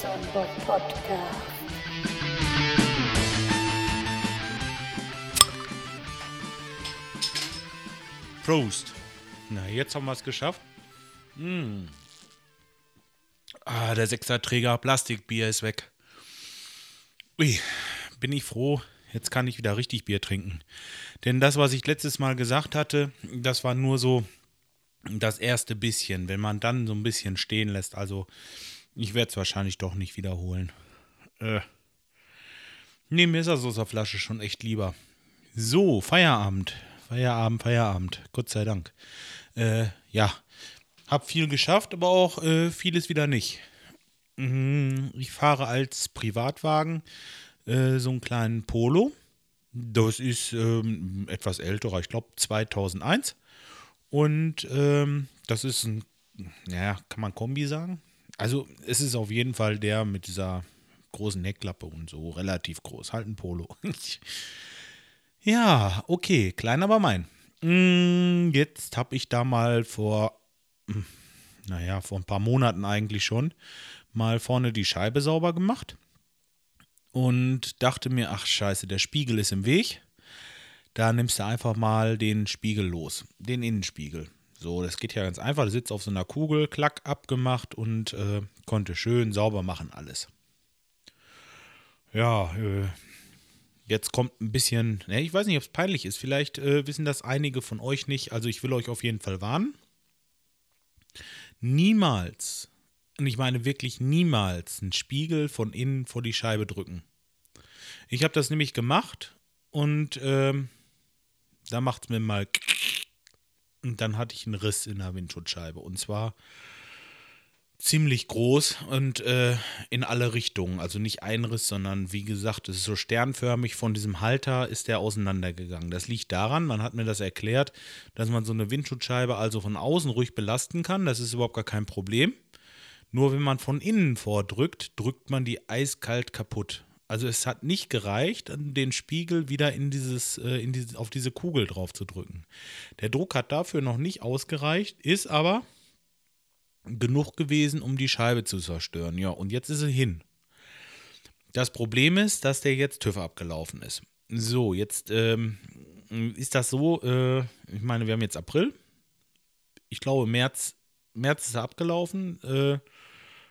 Bob Podcast. Prost. Na, jetzt haben wir es geschafft. Mm. Ah, der Sechserträger Plastikbier ist weg. Ui, bin ich froh. Jetzt kann ich wieder richtig Bier trinken. Denn das, was ich letztes Mal gesagt hatte, das war nur so das erste bisschen. Wenn man dann so ein bisschen stehen lässt, also ich werde es wahrscheinlich doch nicht wiederholen. Äh. Nee, mir ist das aus der Flasche schon echt lieber. So, Feierabend. Feierabend, Feierabend. Gott sei Dank. Äh, ja. Hab viel geschafft, aber auch äh, vieles wieder nicht. Mhm, ich fahre als Privatwagen äh, so einen kleinen Polo. Das ist ähm, etwas älterer, ich glaube 2001. Und ähm, das ist ein, naja, kann man Kombi sagen? Also es ist auf jeden Fall der mit dieser großen Heckklappe und so, relativ groß, halt ein Polo. ja, okay, klein aber mein. Mm, jetzt habe ich da mal vor, hm, naja, vor ein paar Monaten eigentlich schon, mal vorne die Scheibe sauber gemacht und dachte mir, ach scheiße, der Spiegel ist im Weg. Da nimmst du einfach mal den Spiegel los, den Innenspiegel. So, das geht ja ganz einfach. Der sitzt auf so einer Kugel, klack, abgemacht und äh, konnte schön sauber machen alles. Ja, äh, jetzt kommt ein bisschen, ne, ich weiß nicht, ob es peinlich ist. Vielleicht äh, wissen das einige von euch nicht. Also ich will euch auf jeden Fall warnen. Niemals, und ich meine wirklich niemals, einen Spiegel von innen vor die Scheibe drücken. Ich habe das nämlich gemacht und ähm, da macht es mir mal und dann hatte ich einen Riss in der Windschutzscheibe und zwar ziemlich groß und äh, in alle Richtungen. Also nicht ein Riss, sondern wie gesagt, es ist so sternförmig. Von diesem Halter ist der auseinandergegangen. Das liegt daran, man hat mir das erklärt, dass man so eine Windschutzscheibe also von außen ruhig belasten kann. Das ist überhaupt gar kein Problem. Nur wenn man von innen vordrückt, drückt man die eiskalt kaputt. Also es hat nicht gereicht, den Spiegel wieder in dieses, äh, in diese, auf diese Kugel drauf zu drücken. Der Druck hat dafür noch nicht ausgereicht, ist aber genug gewesen, um die Scheibe zu zerstören. Ja, und jetzt ist sie hin. Das Problem ist, dass der jetzt TÜV abgelaufen ist. So, jetzt ähm, ist das so, äh, ich meine, wir haben jetzt April. Ich glaube, März, März ist er abgelaufen. Äh,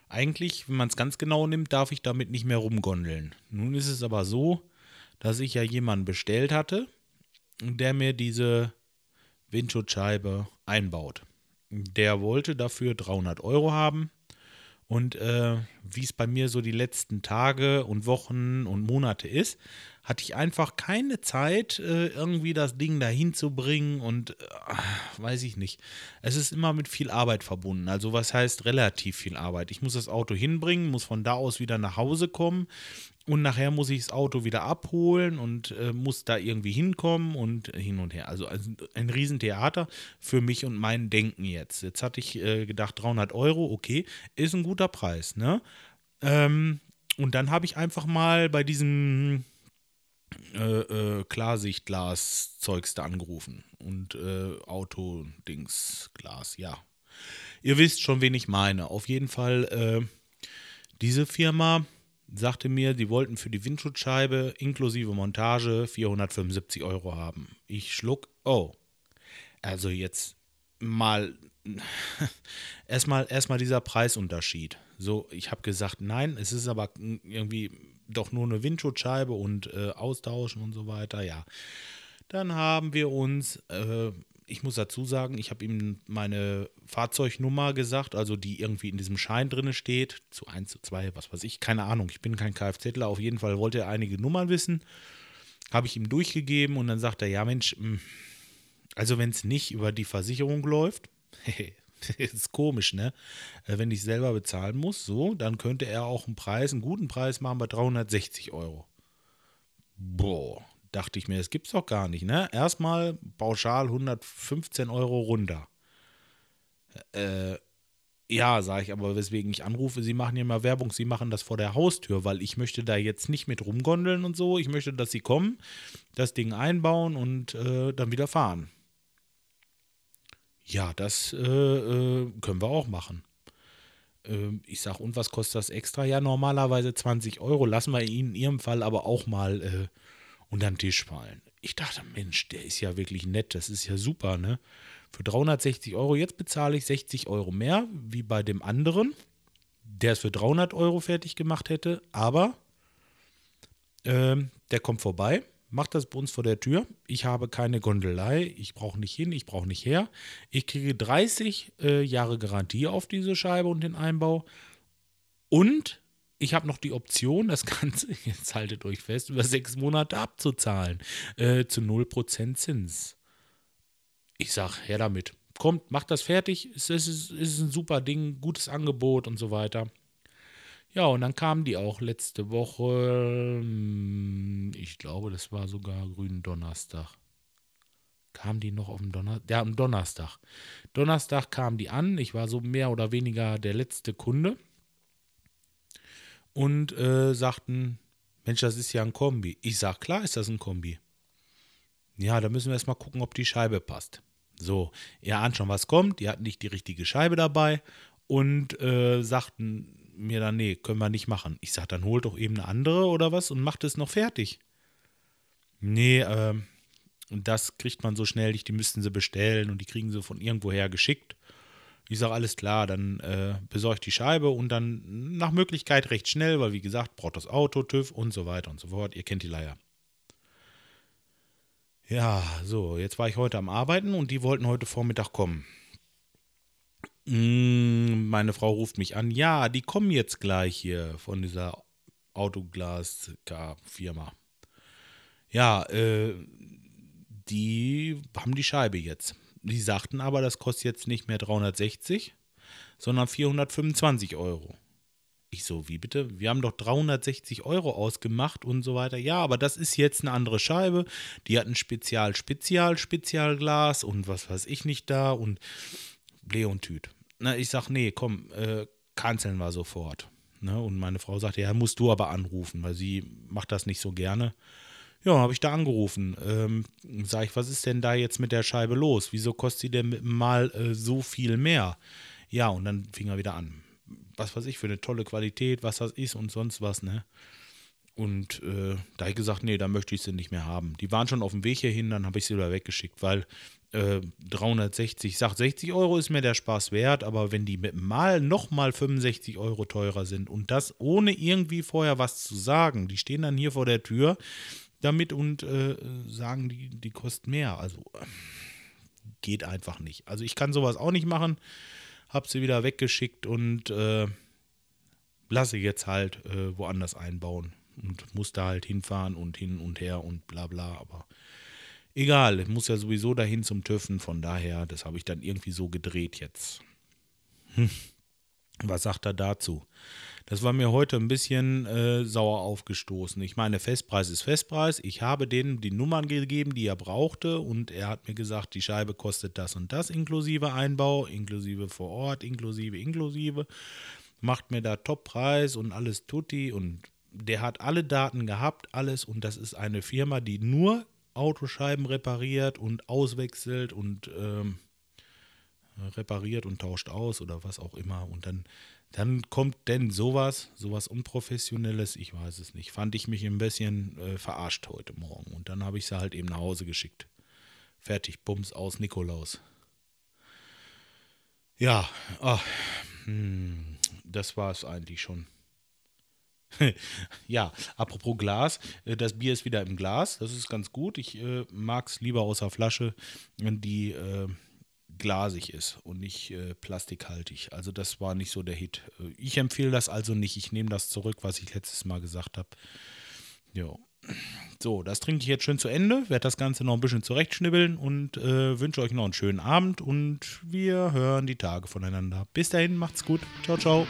eigentlich, wenn man es ganz genau nimmt, darf ich damit nicht mehr rumgondeln. Nun ist es aber so, dass ich ja jemanden bestellt hatte, der mir diese Windschutzscheibe einbaut. Der wollte dafür 300 Euro haben. Und äh, wie es bei mir so die letzten Tage und Wochen und Monate ist, hatte ich einfach keine Zeit, äh, irgendwie das Ding dahin zu bringen und äh, weiß ich nicht. Es ist immer mit viel Arbeit verbunden. Also was heißt relativ viel Arbeit? Ich muss das Auto hinbringen, muss von da aus wieder nach Hause kommen und nachher muss ich das Auto wieder abholen und äh, muss da irgendwie hinkommen und hin und her. Also ein, ein Riesentheater für mich und mein Denken jetzt. Jetzt hatte ich äh, gedacht, 300 Euro, okay, ist ein guter Preis, ne? Ähm, und dann habe ich einfach mal bei diesem äh, äh, Klarsichtglas-Zeugs da angerufen. Und äh, Autodings, Glas, ja. Ihr wisst schon, wen ich meine. Auf jeden Fall, äh, diese Firma sagte mir, die wollten für die Windschutzscheibe inklusive Montage 475 Euro haben. Ich schluck, oh. Also jetzt mal erstmal erstmal dieser Preisunterschied. So, ich habe gesagt, nein, es ist aber irgendwie doch nur eine Windschutzscheibe und äh, austauschen und so weiter. Ja. Dann haben wir uns, äh, ich muss dazu sagen, ich habe ihm meine Fahrzeugnummer gesagt, also die irgendwie in diesem Schein drin steht, zu 1, zu 2, was weiß ich, keine Ahnung, ich bin kein Kfzler, auf jeden Fall wollte er einige Nummern wissen, habe ich ihm durchgegeben und dann sagt er, ja Mensch, hm, also wenn es nicht über die Versicherung läuft, ist komisch, ne? Äh, wenn ich selber bezahlen muss, so, dann könnte er auch einen Preis, einen guten Preis machen bei 360 Euro. Boah, dachte ich mir, das gibt's doch gar nicht, ne? Erstmal pauschal 115 Euro runter. Äh, ja, sage ich, aber weswegen ich anrufe, Sie machen ja mal Werbung, Sie machen das vor der Haustür, weil ich möchte da jetzt nicht mit rumgondeln und so. Ich möchte, dass Sie kommen, das Ding einbauen und äh, dann wieder fahren. Ja, das äh, äh, können wir auch machen. Ähm, ich sage, und was kostet das extra? Ja, normalerweise 20 Euro. Lassen wir ihn in ihrem Fall aber auch mal äh, unter den Tisch fallen. Ich dachte, Mensch, der ist ja wirklich nett. Das ist ja super, ne? Für 360 Euro, jetzt bezahle ich 60 Euro mehr, wie bei dem anderen, der es für 300 Euro fertig gemacht hätte. Aber ähm, der kommt vorbei, macht das bei uns vor der Tür. Ich habe keine Gondelei, ich brauche nicht hin, ich brauche nicht her. Ich kriege 30 äh, Jahre Garantie auf diese Scheibe und den Einbau. Und ich habe noch die Option, das Ganze, jetzt haltet euch fest, über sechs Monate abzuzahlen. Äh, zu 0% Zins. Ich sage, her damit. Kommt, macht das fertig. Es ist, es ist ein super Ding, gutes Angebot und so weiter. Ja, und dann kamen die auch letzte Woche, hm, ich glaube, das war sogar grünen Donnerstag. Kamen die noch auf dem Donnerstag? Ja, am Donnerstag. Donnerstag kamen die an. Ich war so mehr oder weniger der letzte Kunde. Und äh, sagten, Mensch, das ist ja ein Kombi. Ich sag, klar ist das ein Kombi. Ja, da müssen wir erstmal gucken, ob die Scheibe passt. So, ihr ahnt schon, was kommt. Die hatten nicht die richtige Scheibe dabei und äh, sagten, mir dann, nee, können wir nicht machen. Ich sag, dann holt doch eben eine andere oder was und macht es noch fertig. Nee, ähm, das kriegt man so schnell nicht, die müssten sie bestellen und die kriegen sie von irgendwoher geschickt. Ich sage, alles klar, dann äh, besorge die Scheibe und dann nach Möglichkeit recht schnell, weil wie gesagt, braucht das Auto, TÜV und so weiter und so fort. Ihr kennt die Leier. Ja, so, jetzt war ich heute am Arbeiten und die wollten heute Vormittag kommen. Mm, meine Frau ruft mich an. Ja, die kommen jetzt gleich hier von dieser Autoglas-Firma. Ja, äh, die haben die Scheibe jetzt. Die sagten aber, das kostet jetzt nicht mehr 360, sondern 425 Euro. Ich so, wie bitte? Wir haben doch 360 Euro ausgemacht und so weiter. Ja, aber das ist jetzt eine andere Scheibe. Die hat ein Spezial, Spezial, Spezialglas und was weiß ich nicht da und Ble und Tüt. Na, ich sag, nee, komm, äh, canceln wir sofort. Ne? Und meine Frau sagte, ja, musst du aber anrufen, weil sie macht das nicht so gerne. Ja, habe ich da angerufen. Ähm, sag ich, was ist denn da jetzt mit der Scheibe los? Wieso kostet sie denn mal äh, so viel mehr? Ja, und dann fing er wieder an. Was weiß ich für eine tolle Qualität, was das ist und sonst was, ne? Und äh, da habe ich gesagt, nee, da möchte ich sie nicht mehr haben. Die waren schon auf dem Weg hierhin, dann habe ich sie wieder weggeschickt, weil äh, 360, sagt 60 Euro ist mir der Spaß wert, aber wenn die mit Mal nochmal 65 Euro teurer sind und das ohne irgendwie vorher was zu sagen, die stehen dann hier vor der Tür damit und äh, sagen, die, die kosten mehr. Also geht einfach nicht. Also ich kann sowas auch nicht machen, habe sie wieder weggeschickt und äh, lasse jetzt halt äh, woanders einbauen und muss da halt hinfahren und hin und her und bla bla, aber egal, ich muss ja sowieso dahin zum TÜVen, von daher, das habe ich dann irgendwie so gedreht jetzt. Hm. Was sagt er dazu? Das war mir heute ein bisschen äh, sauer aufgestoßen. Ich meine, Festpreis ist Festpreis. Ich habe denen die Nummern gegeben, die er brauchte, und er hat mir gesagt, die Scheibe kostet das und das inklusive Einbau, inklusive vor Ort, inklusive, inklusive. Macht mir da Toppreis und alles tutti und der hat alle Daten gehabt, alles und das ist eine Firma, die nur Autoscheiben repariert und auswechselt und ähm, repariert und tauscht aus oder was auch immer und dann dann kommt denn sowas, sowas Unprofessionelles, ich weiß es nicht. Fand ich mich ein bisschen äh, verarscht heute Morgen. Und dann habe ich sie halt eben nach Hause geschickt. Fertig, Bums aus Nikolaus. Ja, ach, hm, das war es eigentlich schon. ja, apropos Glas, äh, das Bier ist wieder im Glas, das ist ganz gut. Ich äh, mag es lieber außer Flasche, die äh, glasig ist und nicht äh, plastikhaltig. Also das war nicht so der Hit. Äh, ich empfehle das also nicht. Ich nehme das zurück, was ich letztes Mal gesagt habe. So, das trinke ich jetzt schön zu Ende, werde das Ganze noch ein bisschen zurechtschnibbeln und äh, wünsche euch noch einen schönen Abend und wir hören die Tage voneinander. Bis dahin, macht's gut. Ciao, ciao.